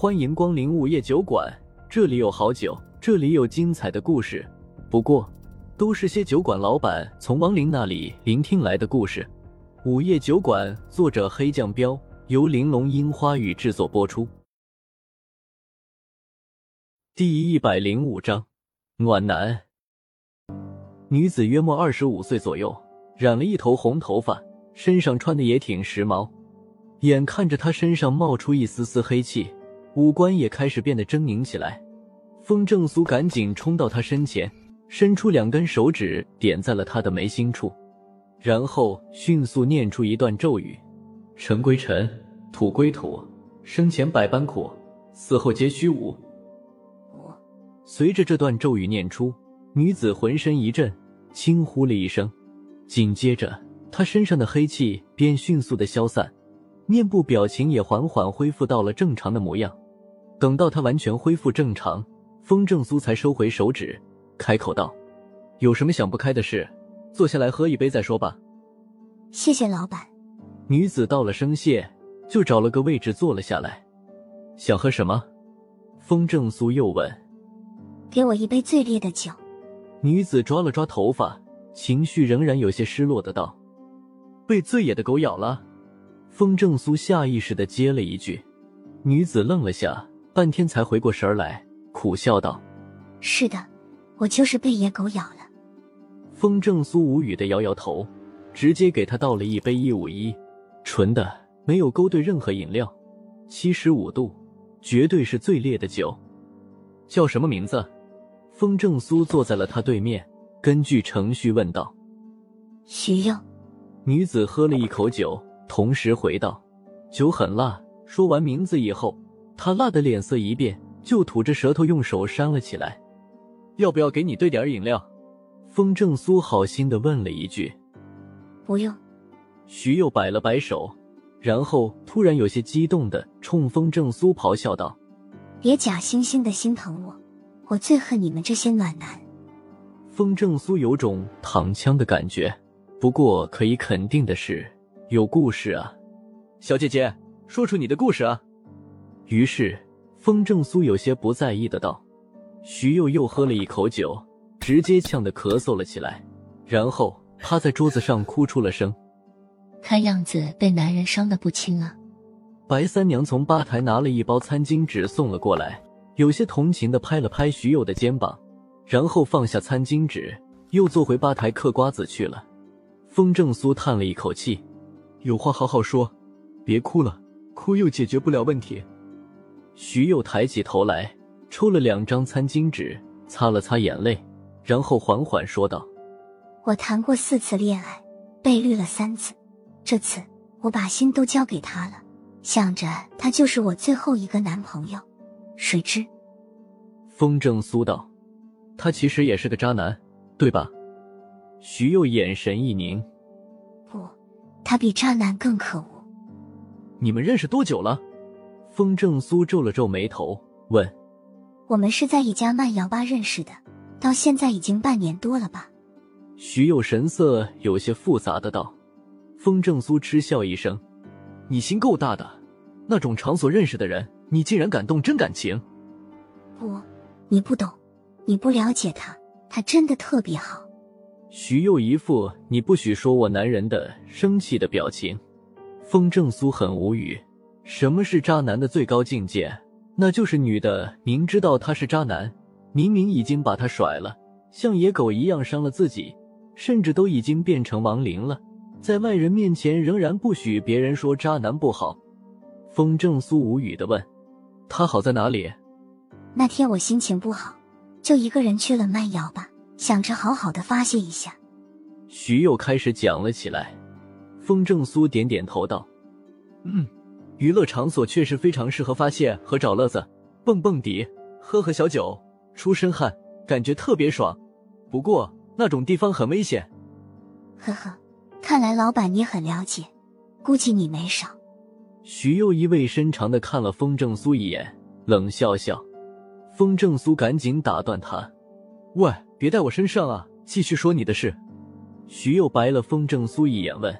欢迎光临午夜酒馆，这里有好酒，这里有精彩的故事。不过，都是些酒馆老板从亡灵那里聆听来的故事。午夜酒馆，作者黑酱标，由玲珑樱花雨制作播出。第一百零五章，暖男。女子约莫二十五岁左右，染了一头红头发，身上穿的也挺时髦。眼看着她身上冒出一丝丝黑气，五官也开始变得狰狞起来。风正苏赶紧冲到他身前，伸出两根手指点在了他的眉心处，然后迅速念出一段咒语：“尘归尘，土归土，生前百般苦，死后皆虚无。”随着这段咒语念出，女子浑身一震。轻呼了一声，紧接着，她身上的黑气便迅速的消散，面部表情也缓缓恢复到了正常的模样。等到他完全恢复正常，风正苏才收回手指，开口道：“有什么想不开的事，坐下来喝一杯再说吧。”谢谢老板。女子道了声谢，就找了个位置坐了下来。想喝什么？风正苏又问。给我一杯最烈的酒。女子抓了抓头发，情绪仍然有些失落的道：“被最野的狗咬了。”风正苏下意识的接了一句。女子愣了下，半天才回过神来，苦笑道：“是的，我就是被野狗咬了。”风正苏无语的摇摇头，直接给他倒了一杯一五一，纯的，没有勾兑任何饮料，七十五度，绝对是最烈的酒。叫什么名字？风正苏坐在了他对面，根据程序问道：“徐佑。”女子喝了一口酒，同时回道：“酒很辣。”说完名字以后，他辣的脸色一变，就吐着舌头用手扇了起来。“要不要给你兑点饮料？”风正苏好心的问了一句。“不用。”徐佑摆了摆手，然后突然有些激动的冲风正苏咆哮道：“别假惺惺的心疼我！”我最恨你们这些暖男。风正苏有种躺枪的感觉，不过可以肯定的是，有故事啊，小姐姐，说出你的故事啊。于是风正苏有些不在意的道。徐佑又喝了一口酒，直接呛得咳嗽了起来，然后趴在桌子上哭出了声。看样子被男人伤的不轻啊。白三娘从吧台拿了一包餐巾纸送了过来。有些同情的拍了拍徐佑的肩膀，然后放下餐巾纸，又坐回吧台嗑瓜子去了。风正苏叹了一口气：“有话好好说，别哭了，哭又解决不了问题。”徐佑抬起头来，抽了两张餐巾纸，擦了擦眼泪，然后缓缓说道：“我谈过四次恋爱，被绿了三次，这次我把心都交给他了，想着他就是我最后一个男朋友。”谁知，风正苏道：“他其实也是个渣男，对吧？”徐佑眼神一凝：“不，他比渣男更可恶。”你们认识多久了？风正苏皱了皱眉头问：“我们是在一家慢摇吧认识的，到现在已经半年多了吧？”徐佑神色有些复杂的道。风正苏嗤笑一声：“你心够大的，那种场所认识的人。”你竟然敢动真感情？不，你不懂，你不了解他，他真的特别好。徐佑一副你不许说我男人的生气的表情。风正苏很无语，什么是渣男的最高境界？那就是女的明知道他是渣男，明明已经把他甩了，像野狗一样伤了自己，甚至都已经变成亡灵了，在外人面前仍然不许别人说渣男不好。风正苏无语的问。他好在哪里？那天我心情不好，就一个人去了慢摇吧，想着好好的发泄一下。徐又开始讲了起来。风正苏点点头道：“嗯，娱乐场所确实非常适合发泄和找乐子，蹦蹦迪，喝喝小酒，出身汗，感觉特别爽。不过那种地方很危险。”呵呵，看来老板你很了解，估计你没少。徐又意味深长的看了风正苏一眼，冷笑笑。风正苏赶紧打断他：“喂，别带我身上啊！继续说你的事。”徐佑白了风正苏一眼，问：“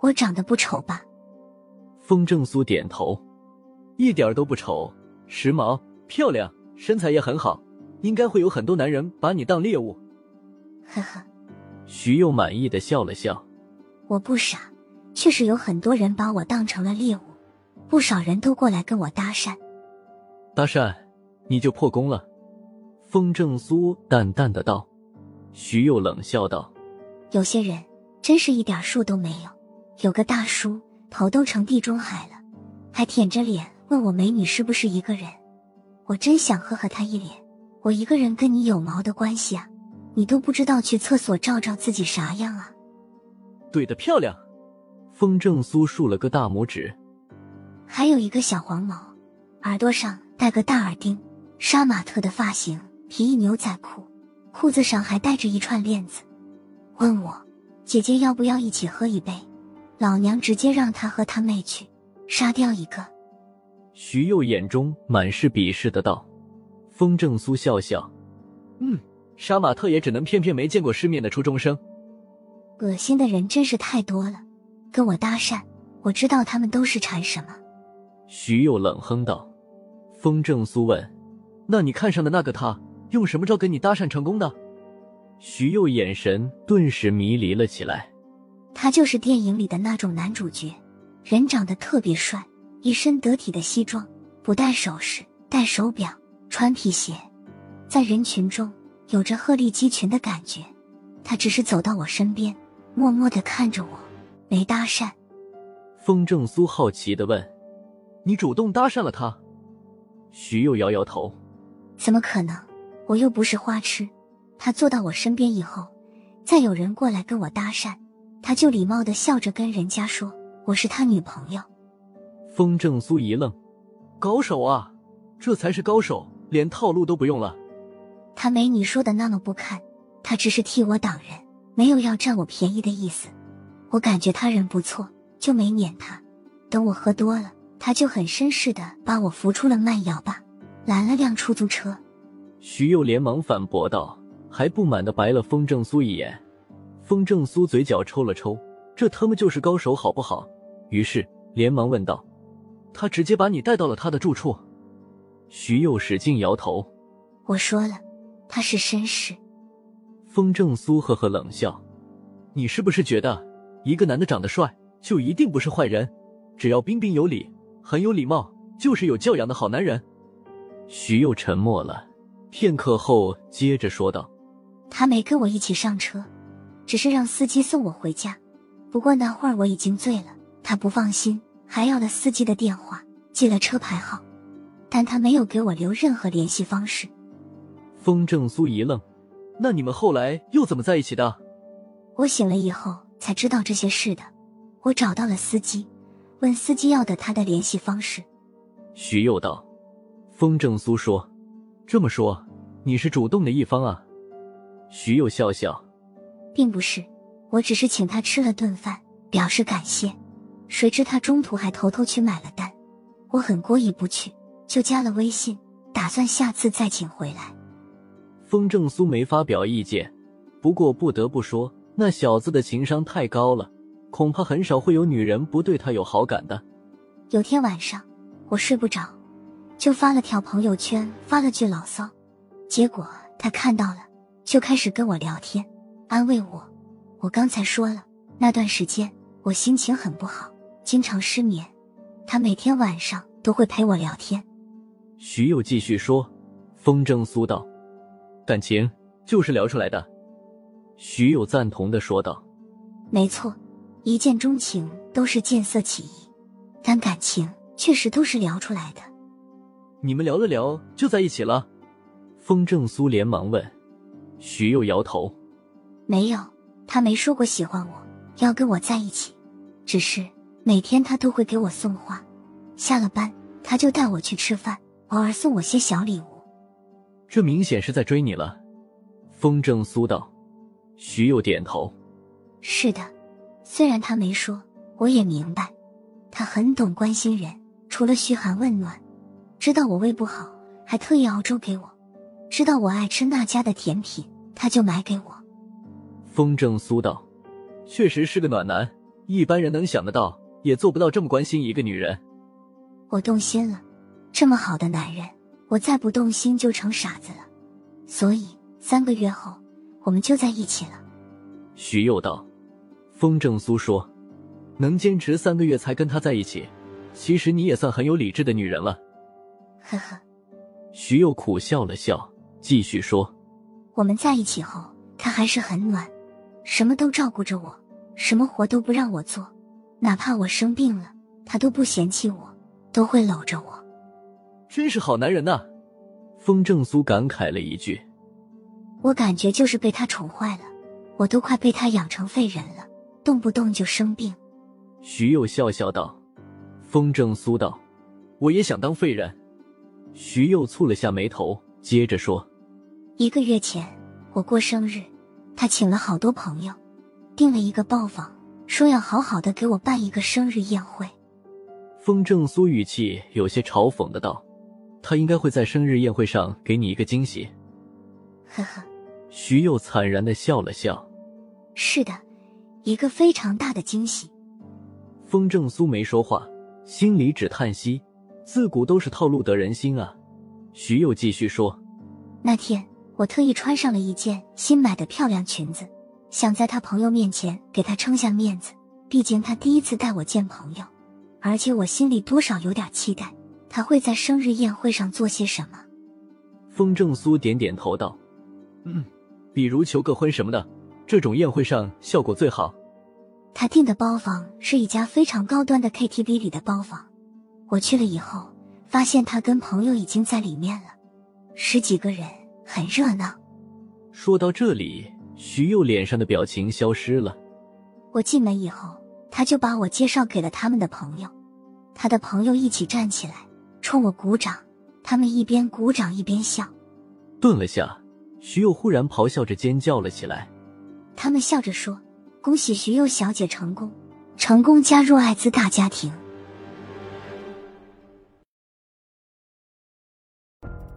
我长得不丑吧？”风正苏点头：“一点都不丑，时髦、漂亮，身材也很好，应该会有很多男人把你当猎物。呵呵，徐佑满意的笑了笑。我不傻，确实有很多人把我当成了猎物，不少人都过来跟我搭讪。搭讪，你就破功了。风正苏淡淡的道。徐佑冷笑道：“有些人真是一点数都没有。有个大叔头都成地中海了，还舔着脸问我美女是不是一个人。我真想呵呵他一脸。我一个人跟你有毛的关系啊？你都不知道去厕所照照自己啥样啊？”怼的漂亮。风正苏竖了个大拇指。还有一个小黄毛，耳朵上戴个大耳钉，杀马特的发型，皮衣牛仔裤。裤子上还带着一串链子，问我姐姐要不要一起喝一杯？老娘直接让他和他妹去，杀掉一个。徐佑眼中满是鄙视的道。风正苏笑笑，嗯，杀马特也只能骗骗没见过世面的初中生。恶心的人真是太多了，跟我搭讪，我知道他们都是馋什么。徐佑冷哼道。风正苏问：“那你看上的那个他？”用什么招跟你搭讪成功的？徐佑眼神顿时迷离了起来。他就是电影里的那种男主角，人长得特别帅，一身得体的西装，不戴首饰，戴手表，穿皮鞋，在人群中有着鹤立鸡群的感觉。他只是走到我身边，默默的看着我，没搭讪。风正苏好奇的问：“你主动搭讪了他？”徐佑摇摇头：“怎么可能？”我又不是花痴，他坐到我身边以后，再有人过来跟我搭讪，他就礼貌的笑着跟人家说我是他女朋友。风正苏一愣，高手啊，这才是高手，连套路都不用了。他没你说的那么不堪，他只是替我挡人，没有要占我便宜的意思。我感觉他人不错，就没撵他。等我喝多了，他就很绅士的把我扶出了慢摇吧，拦了辆出租车。徐佑连忙反驳道，还不满的白了风正苏一眼。风正苏嘴角抽了抽，这他妈就是高手好不好？于是连忙问道：“他直接把你带到了他的住处？”徐佑使劲摇头：“我说了，他是绅士。”风正苏呵呵冷笑：“你是不是觉得一个男的长得帅就一定不是坏人？只要彬彬有礼、很有礼貌，就是有教养的好男人？”徐佑沉默了。片刻后，接着说道：“他没跟我一起上车，只是让司机送我回家。不过那会儿我已经醉了，他不放心，还要了司机的电话，记了车牌号，但他没有给我留任何联系方式。”风正苏一愣：“那你们后来又怎么在一起的？”我醒了以后才知道这些事的。我找到了司机，问司机要的他的联系方式。徐佑道：“风正苏说。”这么说，你是主动的一方啊？徐佑笑笑，并不是，我只是请他吃了顿饭，表示感谢。谁知他中途还偷偷去买了单，我很过意不去，就加了微信，打算下次再请回来。风正苏没发表意见，不过不得不说，那小子的情商太高了，恐怕很少会有女人不对他有好感的。有天晚上，我睡不着。就发了条朋友圈，发了句牢骚，结果他看到了，就开始跟我聊天，安慰我。我刚才说了，那段时间我心情很不好，经常失眠。他每天晚上都会陪我聊天。徐佑继续说：“风筝苏道，感情就是聊出来的。”徐佑赞同的说道：“没错，一见钟情都是见色起意，但感情确实都是聊出来的。”你们聊了聊就在一起了？风正苏连忙问。徐佑摇头，没有，他没说过喜欢我，要跟我在一起。只是每天他都会给我送花，下了班他就带我去吃饭，偶尔送我些小礼物。这明显是在追你了。风正苏道。徐佑点头，是的，虽然他没说，我也明白，他很懂关心人，除了嘘寒问暖。知道我胃不好，还特意熬粥给我；知道我爱吃那家的甜品，他就买给我。风正苏道：“确实是个暖男，一般人能想得到，也做不到这么关心一个女人。”我动心了，这么好的男人，我再不动心就成傻子了。所以三个月后，我们就在一起了。徐佑道。风正苏说：“能坚持三个月才跟他在一起，其实你也算很有理智的女人了。”呵呵。徐佑苦笑了笑，继续说：“我们在一起后，他还是很暖，什么都照顾着我，什么活都不让我做，哪怕我生病了，他都不嫌弃我，都会搂着我。”真是好男人呐！风正苏感慨了一句：“我感觉就是被他宠坏了，我都快被他养成废人了，动不动就生病。”徐佑笑笑道。风正苏道：“我也想当废人。”徐佑蹙了下眉头，接着说：“一个月前我过生日，他请了好多朋友，订了一个包房，说要好好的给我办一个生日宴会。”风正苏语气有些嘲讽的道。他应该会在生日宴会上给你一个惊喜。呵呵，徐佑惨然的笑了笑。是的，一个非常大的惊喜。风正苏没说话，心里只叹息，自古都是套路得人心啊。徐佑继续说：“那天我特意穿上了一件新买的漂亮裙子，想在他朋友面前给他撑下面子，毕竟他第一次带我见朋友，而且我心里多少有点期待。”他会在生日宴会上做些什么？风正苏点点头道：“嗯，比如求个婚什么的，这种宴会上效果最好。”他订的包房是一家非常高端的 KTV 里的包房，我去了以后，发现他跟朋友已经在里面了，十几个人，很热闹。说到这里，徐佑脸上的表情消失了。我进门以后，他就把我介绍给了他们的朋友，他的朋友一起站起来。冲我鼓掌，他们一边鼓掌一边笑。顿了下，徐佑忽然咆哮着尖叫了起来。他们笑着说：“恭喜徐佑小姐成功，成功加入艾滋大家庭。”